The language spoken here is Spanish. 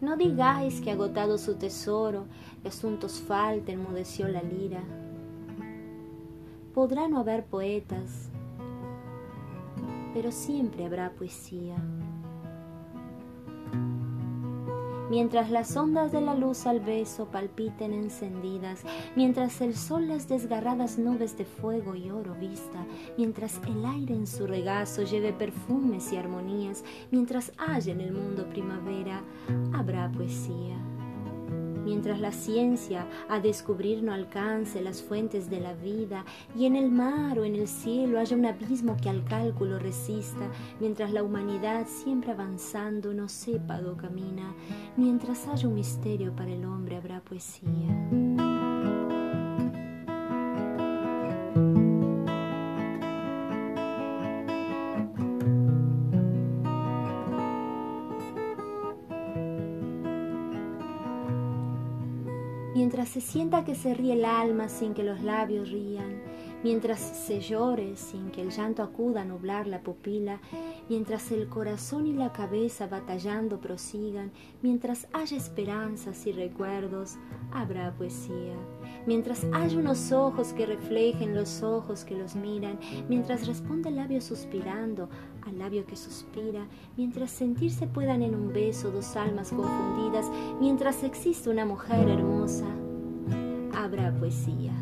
No digáis que agotado su tesoro, de asuntos falta, enmudeció la lira. Podrá no haber poetas, pero siempre habrá poesía. Mientras las ondas de la luz al beso palpiten encendidas, mientras el sol las desgarradas nubes de fuego y oro vista, mientras el aire en su regazo lleve perfumes y armonías, mientras haya en el mundo primavera, habrá poesía mientras la ciencia a descubrir no alcance las fuentes de la vida y en el mar o en el cielo haya un abismo que al cálculo resista, mientras la humanidad siempre avanzando no sepa do camina, mientras haya un misterio para el hombre habrá poesía. Mientras se sienta que se ríe el alma sin que los labios rían, mientras se llore sin que el llanto acuda a nublar la pupila, mientras el corazón y la cabeza batallando prosigan, mientras haya esperanzas y recuerdos, habrá poesía. Mientras haya unos ojos que reflejen los ojos que los miran, mientras responde el labio suspirando al labio que suspira, mientras sentirse puedan en un beso dos almas confundidas, mientras existe una mujer hermosa, habrá poesía.